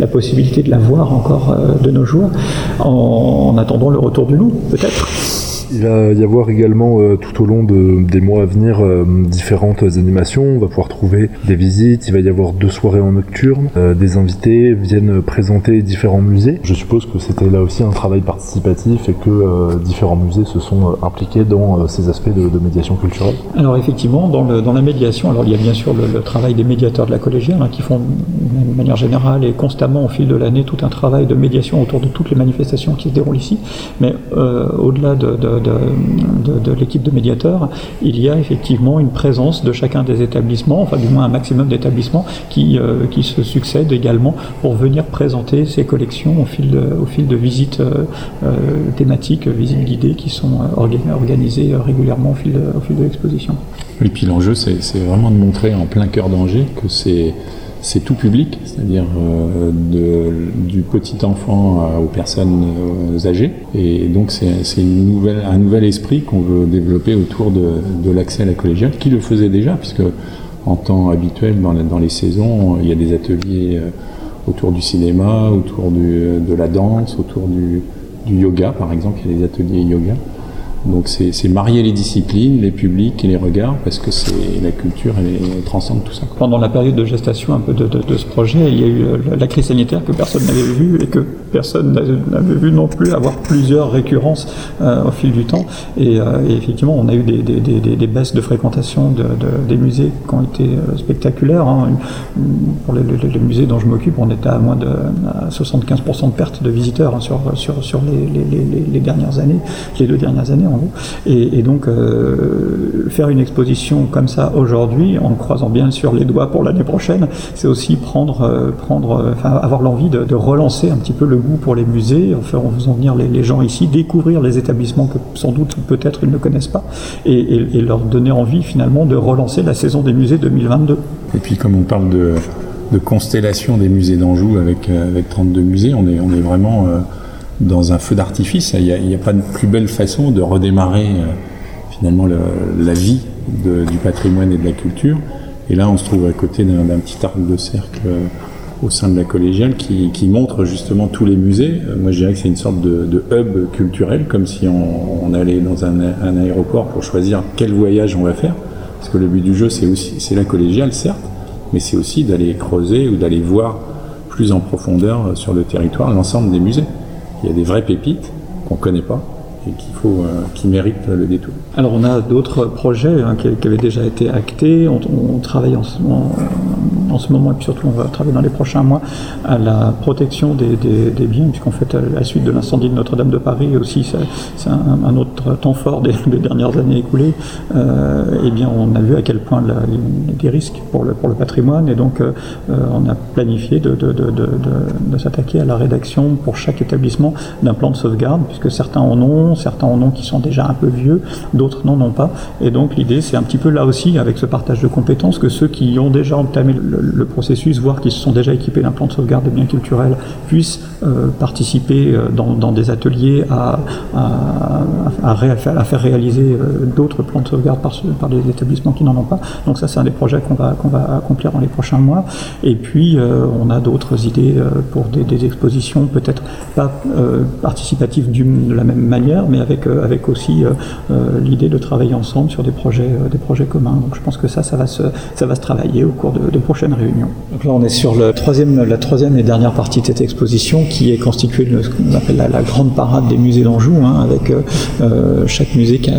la possibilité de la voir encore de nos jours, en attendant le retour du loup, peut-être. Il va y avoir également euh, tout au long de- des mois à venir euh, différentes animations. On va pouvoir trouver des visites. Il va y avoir deux soirées en nocturne. Euh, des invités viennent présenter différents musées. Je suppose que c'était là aussi un travail participatif et que différents musées se sont impliqués dans ces aspects de, médiation culturelle. Alors effectivement, dans, la médiation, alors il y a bien sûr le, travail des médiateurs de la collégiale hein, qui font de manière générale et constamment au fil de l'année tout un travail de médiation autour de toutes les manifestations qui se déroulent ici. Mais au-delà de, de- de- l'équipe de médiateurs, il y a effectivement une présence de chacun des établissements, enfin du moins un maximum d'établissements qui, euh, qui se succèdent également pour venir présenter ces collections au fil de, au fil de visites euh, euh, thématiques, visites guidées qui sont orga- organisées régulièrement au fil de, de l'exposition. Et puis l'enjeu, c'est vraiment de montrer en plein cœur d'Angers que c'est c'est tout public, c'est-à-dire euh, du petit enfant aux personnes euh, âgées. Et donc c'est un nouvel esprit qu'on veut développer autour de, l'accès à la collégiale, qui le faisait déjà, puisque en temps habituel, dans, les saisons, il y a des ateliers euh, autour du cinéma, autour de la danse, autour du, du yoga, par exemple, il y a des ateliers yoga. Donc c'est marier les disciplines, les publics et les regards, parce que c'est la culture, elle, elle transcende tout ça. Pendant la période de gestation un peu de, ce projet, il y a eu euh, la crise sanitaire que personne n'avait vue et que personne n'avait- vu non plus avoir plusieurs récurrences euh, au fil du temps. Et, euh, et effectivement, on a eu des, baisses de fréquentation de- de- des musées qui ont été spectaculaires. hein. Pour les, les- musées dont je m'occupe, on était à moins de à 75% de perte de visiteurs hein, sur, les, dernières années, les deux dernières années Et, donc, euh, faire une exposition comme ça aujourd'hui, en croisant bien sûr les doigts pour l'année prochaine, c'est aussi prendre, euh, prendre, euh, avoir l'envie de, relancer un petit peu le goût pour les musées, en faisant venir les, gens ici, découvrir les établissements que sans doute peut-être ils ne connaissent pas, et, leur donner envie finalement de relancer la saison des musées 2022. Et puis comme on parle de, constellation des musées d'Anjou avec, avec 32 musées, on est, on est vraiment dans un feu d'artifice. Il n'y a, pas de plus belle façon de redémarrer euh, finalement le- la vie du patrimoine et de la culture. Et là, on se trouve à côté d'un petit arc de cercle euh, au sein de la collégiale qui, montre justement tous les musées. Euh, Moi, je dirais que c'est une sorte de, hub culturel, comme si on, allait dans un, un aéroport pour choisir quel voyage on va faire. Parce que le but du jeu, c'est aussi c'est la collégiale, certes, mais c'est aussi d'aller creuser ou d'aller voir plus en profondeur sur le territoire l'ensemble des musées. Il y a des vraies pépites qu'on ne connaît pas et euh, qui méritent le détour. Alors on a d'autres projets hein, qui, avaient déjà été actés. On, on travaille en moment en ce moment, et puis surtout on va travailler dans les prochains mois, à la protection des, biens, puisqu'en fait, à la suite de l'incendie de Notre-Dame de Paris aussi, c'est un, autre temps fort des, dernières années écoulées, euh, eh bien on a vu à quel point la, des risques pour le, pour le patrimoine, et donc euh, on a planifié de, de, de, de s'attaquer à la rédaction pour chaque établissement d'un plan de sauvegarde, puisque certains en ont, certains en ont qui sont déjà un peu vieux, d'autres n'en ont pas, et donc l'idée c'est un petit peu là aussi, avec ce partage de compétences, que ceux qui ont déjà entamé le, le processus, voire qui se sont déjà équipés d'un plan de sauvegarde des biens culturels, puissent euh, participer euh, dans, des ateliers à, faire réaliser euh, d'autres plans de sauvegarde par, des établissements qui n'en ont pas. Donc ça, c'est un des projets qu'on va, va accomplir dans les prochains mois. Et puis, on a d'autres idées pour des, expositions, peut-être pas participatives de la même manière, mais avec, avec aussi l'idée de travailler ensemble sur des projets, des projets communs. Donc je pense que ça, ça va se, ça va se travailler au cours de, de prochaines réunions. Donc là, on est sur la troisième et dernière partie de cette exposition qui est constituée de ce qu'on appelle la, la, grande parade des musées d'Anjou, hein, avec euh, chaque musée qui a,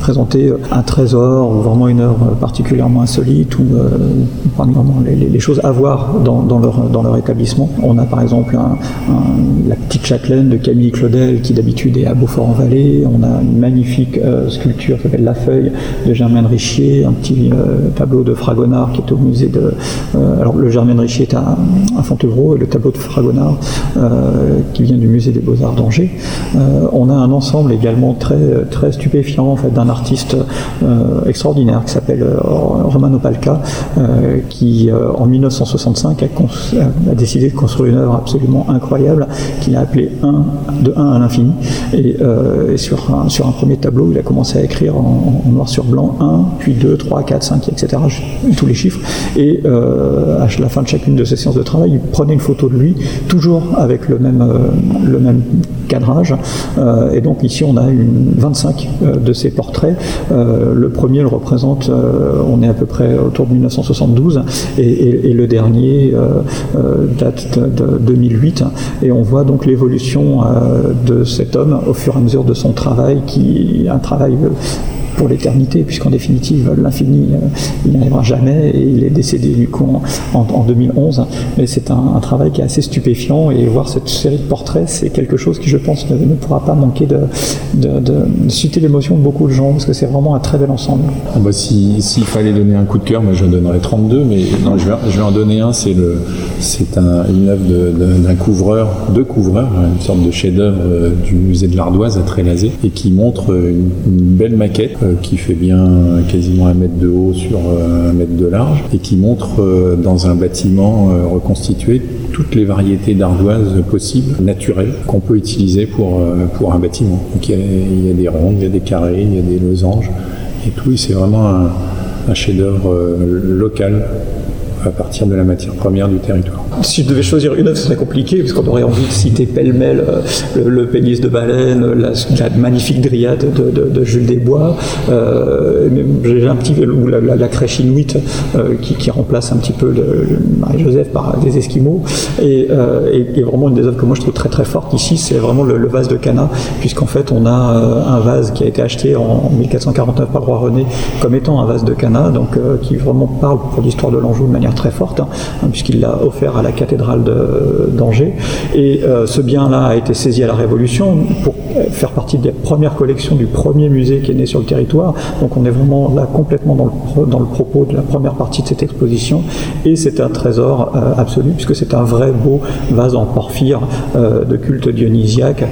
présenté un trésor ou vraiment une œuvre particulièrement insolite ou euh, parmi les, les, choses à voir dans, leur, établissement. On a par exemple la petite châtelaine de Camille Claudel qui d'habitude est à Beaufort-en-Vallée. On a une magnifique euh, sculpture qui s'appelle La Feuille de Germaine Richier, un petit euh, tableau de Fragonard qui est au musée Euh, alors le Germaine Richier est à, Fontevraud et le tableau de Fragonard qui vient du musée des Beaux-Arts d'Angers. on a un ensemble également très, très stupéfiant en fait, d'un artiste extraordinaire qui s'appelle Romano Palca, qui en 1965 a, décidé de construire une œuvre absolument incroyable qu'il a appelée 1 de 1 à l'infini. Et, euh, sur, un, sur un premier tableau, il a commencé à écrire en, noir sur blanc 1, puis 2, 3, 4, 5, etc. Tous les chiffres. Euh, à la fin de chacune de ces séances de travail, il prenait une photo de lui, toujours avec le même, euh, le même cadrage. Euh, et donc ici, on a une 25 euh, de ces portraits. Le premier le représente, on est à peu près autour de 1972, et, et, et le dernier date de, de, 2008. Et on voit donc l'évolution de cet homme au fur et à mesure de son travail, qui un travail pour l'éternité, puisqu'en définitive, l'infini, euh, il n'y arrivera jamais, et il est décédé du coup en, en, en 2011. Mais c'est un, travail qui est assez stupéfiant, et voir cette série de portraits, c'est quelque chose qui, je pense, ne, pourra pas manquer de, de, de, de susciter l'émotion de beaucoup de gens, parce que c'est vraiment un très bel ensemble. Ah bah S'il si, fallait donner un coup de cœur, moi je donnerais 32, mais non, je, vais, en donner un, c'est un, une œuvre d'un couvreur, deux couvreurs, une sorte de chef-d'œuvre euh, du musée de l'Ardoise à Trélazé, et qui montre une, une belle maquette euh, qui fait bien quasiment un mètre de haut sur euh, un mètre de large et qui montre euh, dans un bâtiment reconstitué toutes les variétés d'ardoises possibles, naturelles, qu'on peut utiliser pour, pour un bâtiment. Il y, a, des rondes, il y a des carrés, il y a des losanges et tout. C'est vraiment un chef-d'œuvre local à partir de la matière première du territoire. Si je devais choisir une œuvre, ce serait compliqué, parce qu'on aurait envie de citer pêle-mêle euh, le, pénis de baleine, la, magnifique dryade de, Jules Desbois, euh, un petit ou la, crèche inuite euh, qui, remplace un petit peu Marie-Joseph par des Esquimaux, et, euh, vraiment une des œuvres que moi je trouve très très forte ici, c'est vraiment le, vase de Cana, puisqu'en fait on a euh, un vase qui a été acheté en 1449 par le roi René comme étant un vase de Cana, donc qui vraiment parle pour l'histoire de l'Anjou de manière très forte, hein, puisqu'il l'a offert à la cathédrale d'Angers. Et euh, ce bien-là a été saisi à la Révolution pour faire partie des premières collections du premier musée qui est né sur le territoire. Donc on est vraiment là complètement dans le, dans le propos de la première partie de cette exposition. Et c'est un trésor euh, absolu, puisque c'est un vrai beau vase en porphyre euh, de culte dionysiaque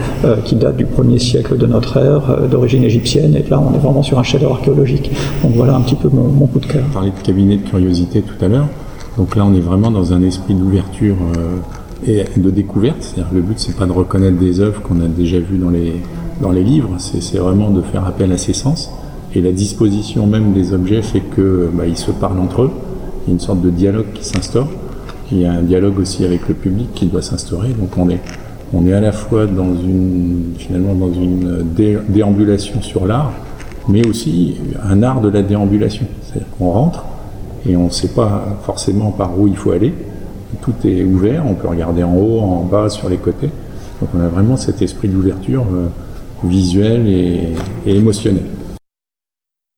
qui date du 1er siècle de notre ère, d'origine égyptienne. Et là, on est vraiment sur un chef-d'œuvre archéologique. Donc voilà un petit peu mon, coup de cœur. On parlait de cabinet de curiosité tout à l'heure. Donc là, on est vraiment dans un esprit d'ouverture euh, et de découverte. C'est-à-dire le but, c'est pas de reconnaître des œuvres qu'on a déjà vues dans les, dans les livres, c'est vraiment de faire appel à ses sens. Et la disposition même des objets fait que bah, ils se parlent entre eux. Il y a une sorte de dialogue qui s'instaure. Il y a un dialogue aussi avec le public qui doit s'instaurer. Donc on est, on est à la fois dans une, finalement dans une dé, déambulation sur l'art, mais aussi un art de la déambulation. C'est-à-dire qu'on rentre et on ne sait pas forcément par où il faut aller. Tout est ouvert, on peut regarder en haut, en bas, sur les côtés. Donc on a vraiment cet esprit d'ouverture euh, visuelle et, et émotionnelle.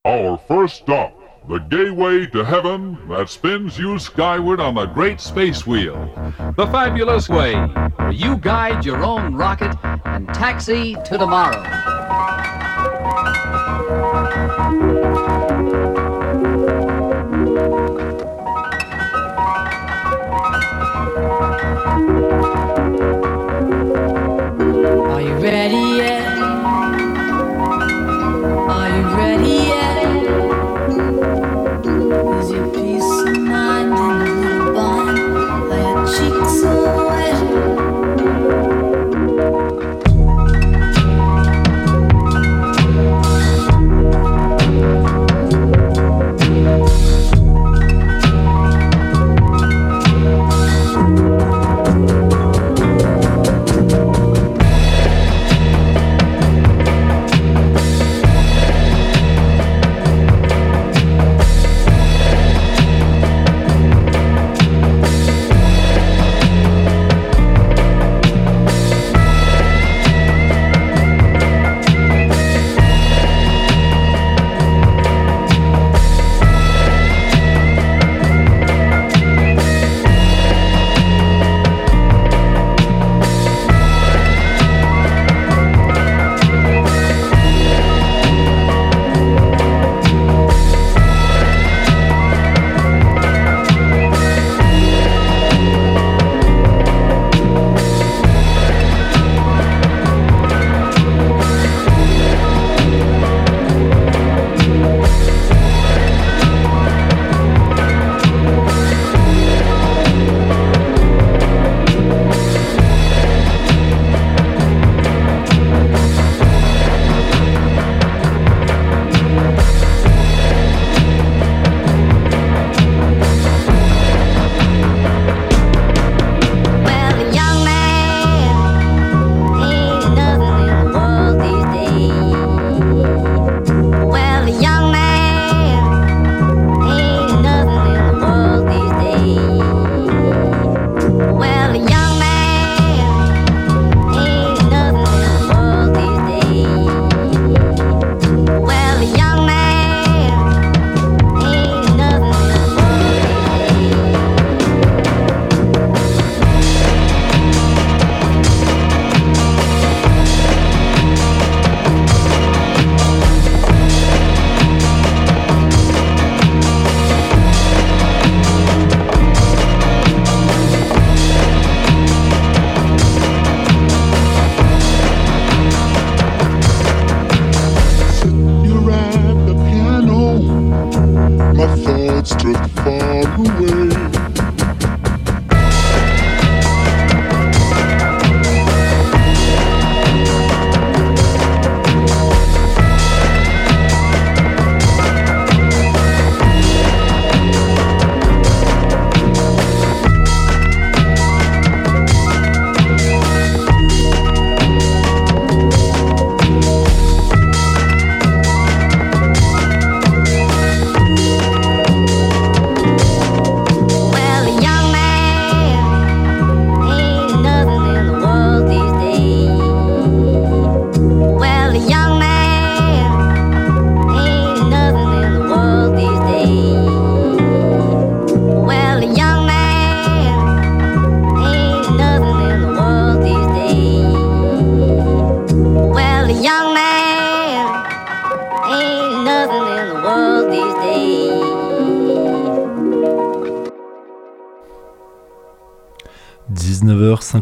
Our first stop the gateway to heaven that spins you skyward on the great space wheel. The fabulous way, where you guide your own rocket and taxi to tomorrow.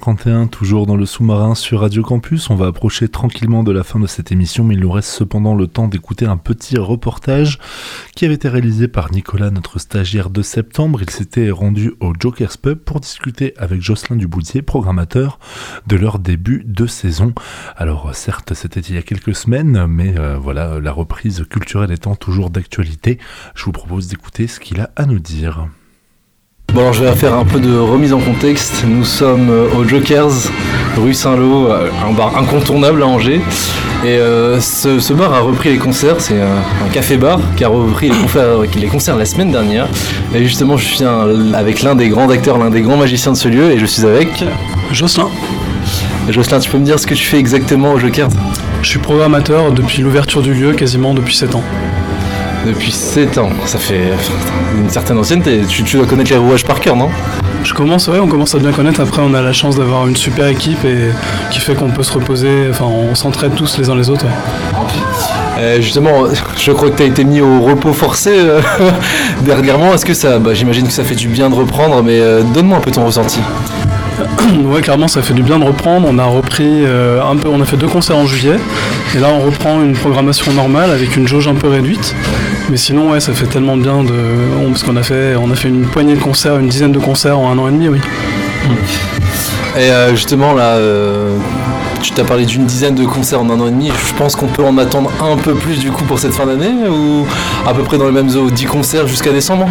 19h51, toujours dans le sous-marin sur Radio Campus. On va approcher tranquillement de la fin de cette émission, mais il nous reste cependant le temps d'écouter un petit reportage qui avait été réalisé par Nicolas, notre stagiaire de septembre. Il s'était rendu au Joker's Pub pour discuter avec Jocelyn Duboudier, programmateur, de leur début de saison. Alors certes, c'était il y a quelques semaines, mais euh, voilà, la reprise culturelle étant toujours d'actualité, je vous propose d'écouter ce qu'il a à nous dire. Bon alors je vais faire un peu de remise en contexte. Nous sommes euh, au Jokers, rue Saint-Lô, euh, un bar incontournable à Angers. Et euh, ce, ce bar a repris les concerts, c'est un, un café-bar qui a repris les, concerts- les concerts la semaine dernière. Et justement je suis un- avec l'un des grands acteurs, l'un des grands magiciens de ce lieu et je suis avec... Jocelyn. Jocelyn, tu peux me dire ce que tu fais exactement au Jokers? Je suis programmateur depuis l'ouverture du lieu, quasiment depuis 7 ans. Depuis 7 ans, ça fait une certaine ancienneté. Tu, tu dois connaître les rouages par cœur, non? Je commence, ouais, on commence à bien connaître. Après, on a la chance d'avoir une super équipe et qui fait qu'on peut se reposer. Enfin, on s'entraide tous les uns les autres. ouais. Euh, justement, je crois que tu as été mis au repos forcé euh, dernièrement. Est-ce que ça, bah, j'imagine que ça fait du bien de reprendre, mais euh, donne-moi un peu ton ressenti. Ouais, clairement, ça fait du bien de reprendre. On a repris euh, un peu, on a fait deux concerts en juillet, et là, on reprend une programmation normale avec une jauge un peu réduite. Mais sinon, ouais, ça fait tellement bien de, on- parce qu'on a fait, on a fait une poignée de concerts, une dizaine de concerts en un an et demi, oui. Et euh, justement, là, euh, tu t'as parlé d'une dizaine de concerts en un an et demi. Je pense qu'on peut en attendre un peu plus du coup pour cette fin d'année, ou à peu près dans les mêmes eaux, 10 concerts jusqu'à décembre?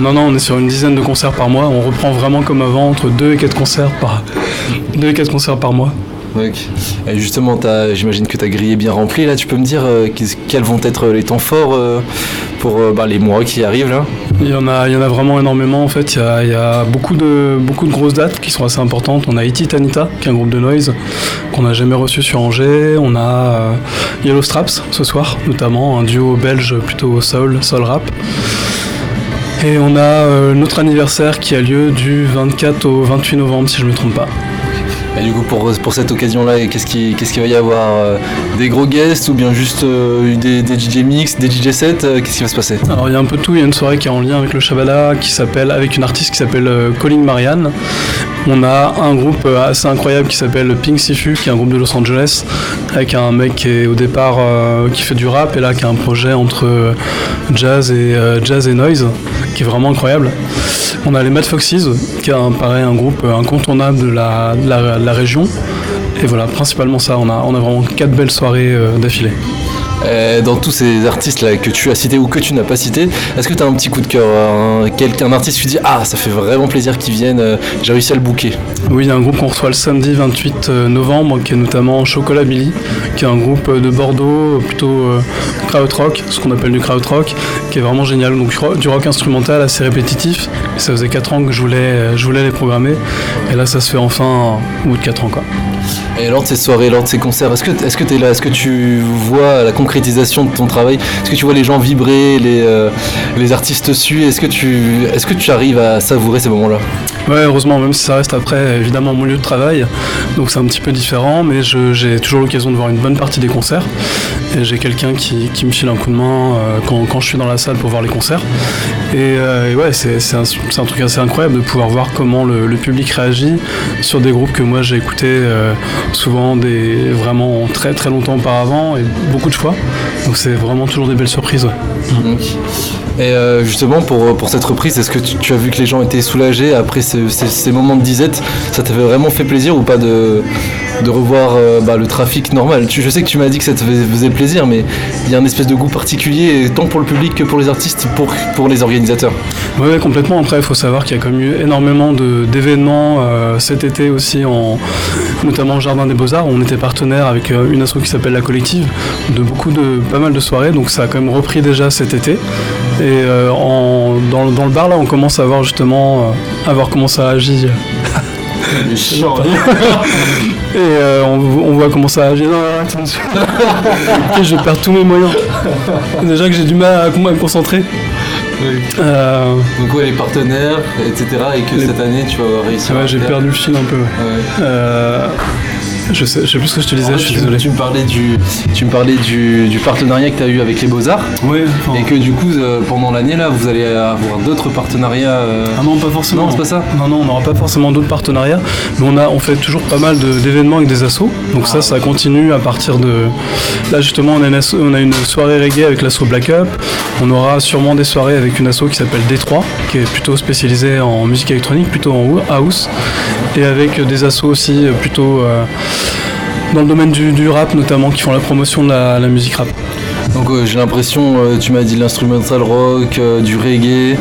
Non, non, on est sur une dizaine de concerts par mois. On reprend vraiment comme avant, entre 2 et 4 concerts par, 2 et 4 concerts par mois. Et justement, j'imagine que ta grille est bien remplie. Là, tu peux me dire euh, quels vont être les temps forts euh, pour euh, bah, les mois qui arrivent là Il y en a, il y vraiment énormément en fait. Il y a, beaucoup, de, beaucoup de grosses dates qui sont assez importantes. On a Iti Tanita, qui est un groupe de noise qu'on n'a jamais reçu sur Angers. On a euh, Yellow Straps ce soir, notamment un duo belge plutôt soul, soul rap. Et on a euh, notre anniversaire qui a lieu du 24 au 28 novembre, si je ne me trompe pas. Et du coup, pour, pour cette occasion-là, qu'est-ce qu'il va y avoir euh, Des gros guests ou bien juste euh, des, DJ mix, des DJ sets euh, Qu'est-ce qui va se passer? Alors il y a un peu de tout, il y a une soirée qui est en lien avec le Shabala, qui s'appelle, avec une artiste qui s'appelle Colin Marianne. On a un groupe assez incroyable qui s'appelle Pink Sifu, qui est un groupe de Los Angeles, avec un mec qui est au départ euh, qui fait du rap et là qui a un projet entre euh, jazz et euh, jazz et noise, qui est vraiment incroyable. On a les Mad Foxes, qui est un, groupe incontournable de la, région. Et voilà, principalement ça, on a, vraiment quatre belles soirées d'affilée. Euh, dans tous ces artistes là que tu as cités ou que tu n'as pas cités, est-ce que tu as un petit coup de cœur un, quelqu'un- un artiste qui te dit Ah, ça fait vraiment plaisir qu'il vienne, euh, j'ai réussi à le booker Oui, il y a un groupe qu'on reçoit le samedi 28 novembre, qui est notamment Chocolat Billy, qui est un groupe de Bordeaux, plutôt euh, krautrock, ce qu'on appelle du krautrock, qui est vraiment génial. Donc du ro- du rock instrumental assez répétitif. Ça faisait 4 ans que je voulais, euh, je voulais les programmer. Et là, ça se fait enfin au bout de 4 ans. Quoi. Et lors de ces soirées, lors de ces concerts, est-ce que es là, est-ce que tu vois la concrétisation de ton travail? Est-ce que tu vois les gens vibrer, les, euh, artistes suivent Est-ce que tu arrives à savourer ces moments-là? Ouais, heureusement, même si ça reste après évidemment mon lieu de travail, donc c'est un petit peu différent, mais j'ai toujours l'occasion de voir une bonne partie des concerts. Et j'ai quelqu'un qui, me file un coup de main euh, quand, je suis dans la salle pour voir les concerts. Et, euh, ouais, c'est un, truc assez incroyable de pouvoir voir comment le, public réagit sur des groupes que moi j'ai écoutés souvent des, vraiment très très longtemps auparavant et beaucoup de fois. Donc c'est vraiment toujours des belles surprises. ouais. Et euh, justement, pour, pour cette reprise, est-ce que tu, tu as vu que les gens étaient soulagés après ce- ces, ces moments de disette? Ça t'avait vraiment fait plaisir ou pas de, de revoir euh, bah, le trafic normal? Tu, Je sais que tu m'as dit que ça te faisait plaisir, mais il y a un espèce de goût particulier, tant pour le public que pour les artistes, pour, pour les organisateurs. Oui, ouais, complètement. Après, il faut savoir qu'il y a quand même eu énormément d'événements euh, cet été aussi, en, notamment au Jardin des Beaux-Arts. où On était partenaire avec euh, une asso qui s'appelle La Collective, de beaucoup de pas mal de soirées. Donc ça a quand même repris déjà cet été. Et euh, en- dans, le- dans le bar, là, on commence à voir justement euh, à voir comment ça agit. Et euh, on, on voit comment ça agit. Non, attention. Je perds tous mes moyens. Déjà que j'ai du mal à me concentrer. Euh, Donc ouais, les partenaires, etc. Et que cette année, tu vas réussir Ouais, à j'ai perdu le fil un peu. ouais. Euh, je, sais, je sais plus ce que je te disais, En je suis tu, désolé. tu me parlais du, tu me parlais du, du partenariat que tu as eu avec les Beaux-Arts. Oui. Et que du coup, euh, pendant l'année, là, vous allez avoir d'autres partenariats. euh, Ah non, pas forcément. Non, c'est pas ça Non, non, on n'aura pas forcément d'autres partenariats, mais on, a, on fait toujours pas mal de- d'événements avec des assos. Donc ça, ça continue à partir de... Là, justement, on a une, asso- on a une soirée reggae avec l'asso Black Up. On aura sûrement des soirées avec une asso qui s'appelle Détroit, qui est plutôt spécialisée en musique électronique, plutôt en house. Et avec des assos aussi euh, plutôt... euh, dans le domaine du, du rap notamment, qui font la promotion de la, la musique rap. Donc euh, j'ai l'impression, euh, tu m'as dit l'instrumental rock, euh, du reggae,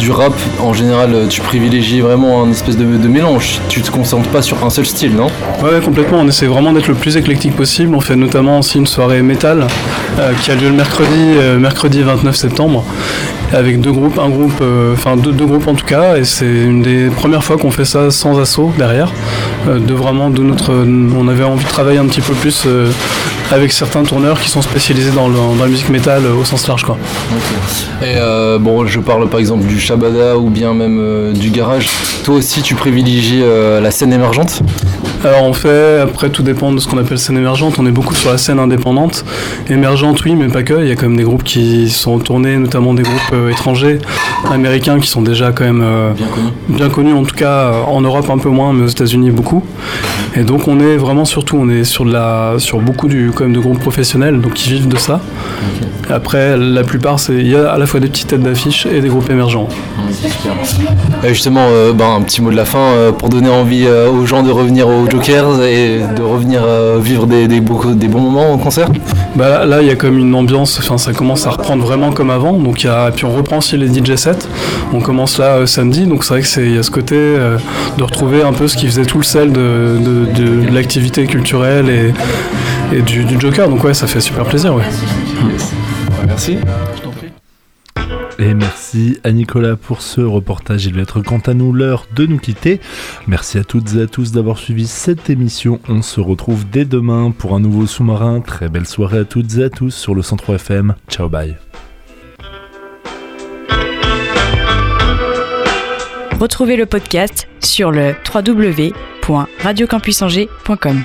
du rap. En général, tu privilégies vraiment un espèce de, de mélange. Tu te concentres pas sur un seul style, non? Ouais, ouais, complètement. On essaie vraiment d'être le plus éclectique possible. On fait notamment aussi une soirée métal qui a lieu le mercredi, mercredi 29 septembre, avec deux groupes, un groupe, enfin deux, deux groupes en tout cas. Et c'est une des premières fois qu'on fait ça sans assaut derrière. Euh, de vraiment de notre, on avait envie de travailler un petit peu plus euh, avec certains tourneurs qui sont spécialisés dans, la musique métal euh, au sens large. Quoi. Et bon, je parle par exemple du Shabada ou bien même du garage. Toi aussi, tu privilégies la scène émergente? Alors on fait, après tout dépend de ce qu'on appelle scène émergente, on est beaucoup sur la scène indépendante. Émergente oui, mais pas que, il y a quand même des groupes qui sont tournés, notamment des groupes euh, étrangers, américains qui sont déjà quand même euh, bien, connus. en tout cas euh, en Europe un peu moins, mais aux États-Unis beaucoup. Et donc on est vraiment surtout, on est sur, de la, sur beaucoup du, quand même de groupes professionnels, donc qui vivent de ça. Après, la plupart, c'est- il y a à la fois des petites têtes d'affiche et des groupes émergents. Justement, ben, un petit mot de la fin pour donner envie aux gens de revenir aux Jokers et de revenir euh, vivre des, des, beaux- des bons moments au concert. Bah là, il y a comme une ambiance, enfin ça commence à reprendre vraiment comme avant. Donc il y a, et puis on reprend aussi les DJ sets. On commence là euh, samedi, donc c'est vrai que c'est il y a ce côté euh, de retrouver un peu ce qui faisait tout le sel de, de- de- de l'activité culturelle et, et du, du Joker. Donc ouais, ça fait super plaisir. Ouais. Merci. Et merci à Nicolas pour ce reportage. Il va être quant à nous l'heure de nous quitter. Merci à toutes et à tous d'avoir suivi cette émission. On se retrouve dès demain pour un nouveau sous-marin. Très belle soirée à toutes et à tous sur le 103 FM. Ciao bye. Retrouvez le podcast sur le www.radiocampusangers.com.